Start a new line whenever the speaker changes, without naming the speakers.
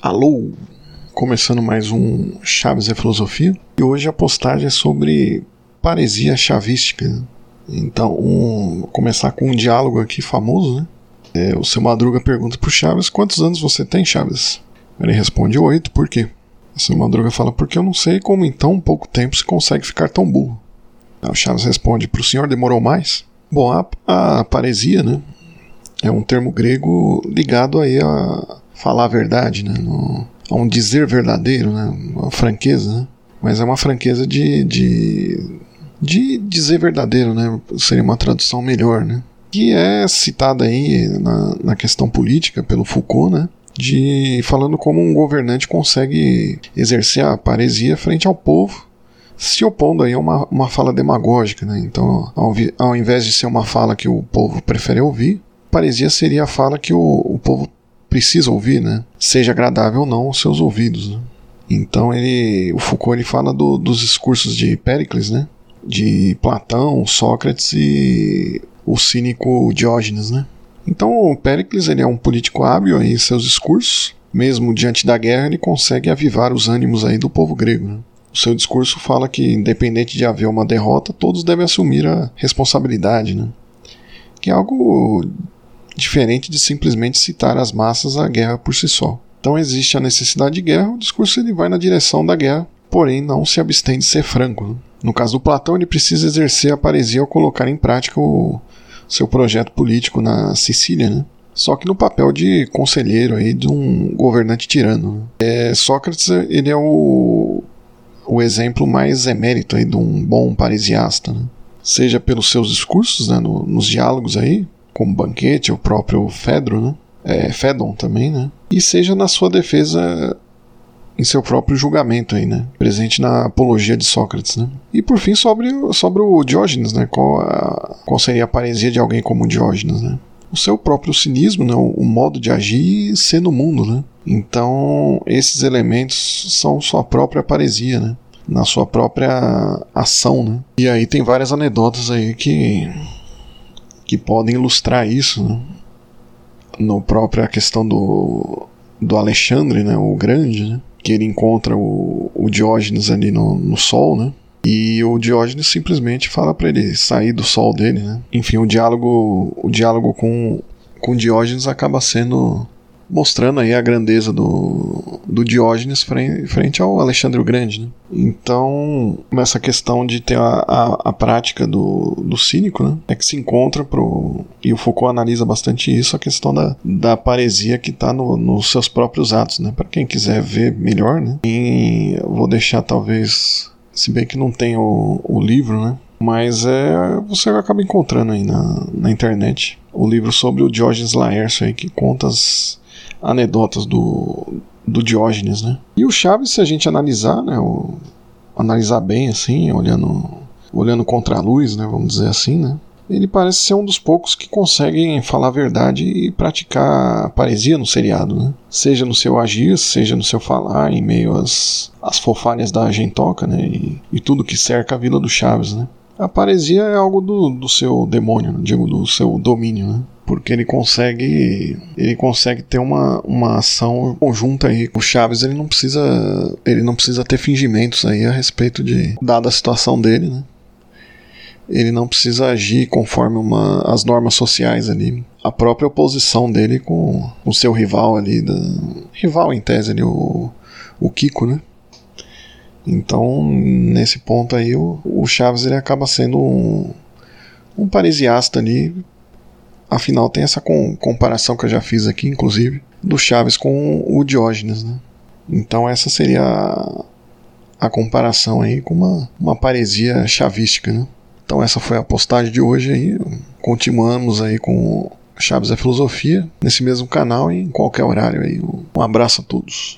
Alô! Começando mais um Chaves e Filosofia. E hoje a postagem é sobre paresia chavística. Então, um, vou começar com um diálogo aqui famoso, né? É, o seu Madruga pergunta pro Chaves: Quantos anos você tem, Chaves? Ele responde: Oito, por quê? O seu Madruga fala: Porque eu não sei como em tão pouco tempo se consegue ficar tão burro. Aí o Chaves responde: Pro senhor demorou mais? Bom, a, a paresia, né? É um termo grego ligado aí a falar a verdade, né? No, a um dizer verdadeiro, né? Uma franqueza, né? Mas é uma franqueza de, de, de dizer verdadeiro, né? Seria uma tradução melhor, né? Que é citada aí na, na questão política pelo Foucault, né? De falando como um governante consegue exercer a paresia frente ao povo se opondo aí a uma, uma fala demagógica, né? Então, ao, ao invés de ser uma fala que o povo prefere ouvir, paresia seria a fala que o, o povo precisa ouvir, né? Seja agradável ou não aos seus ouvidos. Né? Então ele, o Foucault ele fala do, dos discursos de Péricles, né? De Platão, Sócrates e o cínico Diógenes, né? Então Péricles ele é um político hábil em seus discursos, mesmo diante da guerra ele consegue avivar os ânimos aí do povo grego. Né? O seu discurso fala que independente de haver uma derrota, todos devem assumir a responsabilidade, né? Que é algo diferente de simplesmente citar às massas a guerra por si só. Então existe a necessidade de guerra, o discurso ele vai na direção da guerra, porém não se abstém de ser franco. Né? No caso do Platão, ele precisa exercer a paresia ao colocar em prática o seu projeto político na Sicília, né? só que no papel de conselheiro aí de um governante tirano. Né? É, Sócrates ele é o, o exemplo mais emérito aí de um bom parisiasta, né? seja pelos seus discursos, né, no, nos diálogos aí, como Banquete, o próprio Fedro, né? É, Fedon também, né? E seja na sua defesa em seu próprio julgamento aí, né? Presente na apologia de Sócrates, né? E por fim sobre, sobre o Diógenes, né? Qual, a, qual seria a paresia de alguém como Diógenes, né? O seu próprio cinismo, né? O, o modo de agir e ser no mundo, né? Então esses elementos são sua própria paresia, né? Na sua própria ação, né? E aí tem várias anedotas aí que que podem ilustrar isso, né? no própria questão do, do Alexandre, né, o Grande, né, que ele encontra o, o Diógenes ali no, no sol, né, e o Diógenes simplesmente fala para ele sair do sol dele, né. Enfim, o diálogo, o diálogo com, com Diógenes acaba sendo mostrando aí a grandeza do, do Diógenes frente, ao Alexandre o Grande. Né? Então, nessa questão de ter a, a, a, prática do, do cínico, né, é que se encontra pro. E o Foucault analisa bastante isso, a questão da, da paresia que está no, nos seus próprios atos. Né? Para quem quiser ver melhor, né? E vou deixar talvez. Se bem que não tem o, o livro, né? Mas é, você acaba encontrando aí na, na internet o livro sobre o Diógenes Laércio aí, que conta as, anedotas do, do Diógenes, né? E o Chaves, se a gente analisar, né, o, analisar bem assim, olhando olhando contra a luz, né, vamos dizer assim, né? Ele parece ser um dos poucos que conseguem falar a verdade e praticar a paresia no seriado, né? Seja no seu agir, seja no seu falar, em meio às, às fofalhas da gentoca, né? E, e tudo que cerca a Vila do Chaves, né? A paresia é algo do, do seu demônio, digo, do seu domínio, né? Porque ele consegue ele consegue ter uma, uma ação conjunta aí o Chaves. Ele não precisa ele não precisa ter fingimentos aí a respeito de dada a situação dele né? Ele não precisa agir conforme uma, as normas sociais ali a própria oposição dele com o seu rival ali da, rival em tese ali o, o Kiko né? Então nesse ponto aí o, o Chaves ele acaba sendo um, um parisiasta ali Afinal, tem essa com, comparação que eu já fiz aqui, inclusive, do Chaves com o Diógenes, né? Então essa seria a, a comparação aí com uma, uma paresia chavística, né? Então essa foi a postagem de hoje aí. Continuamos aí com Chaves da Filosofia nesse mesmo canal e em qualquer horário aí. Um abraço a todos.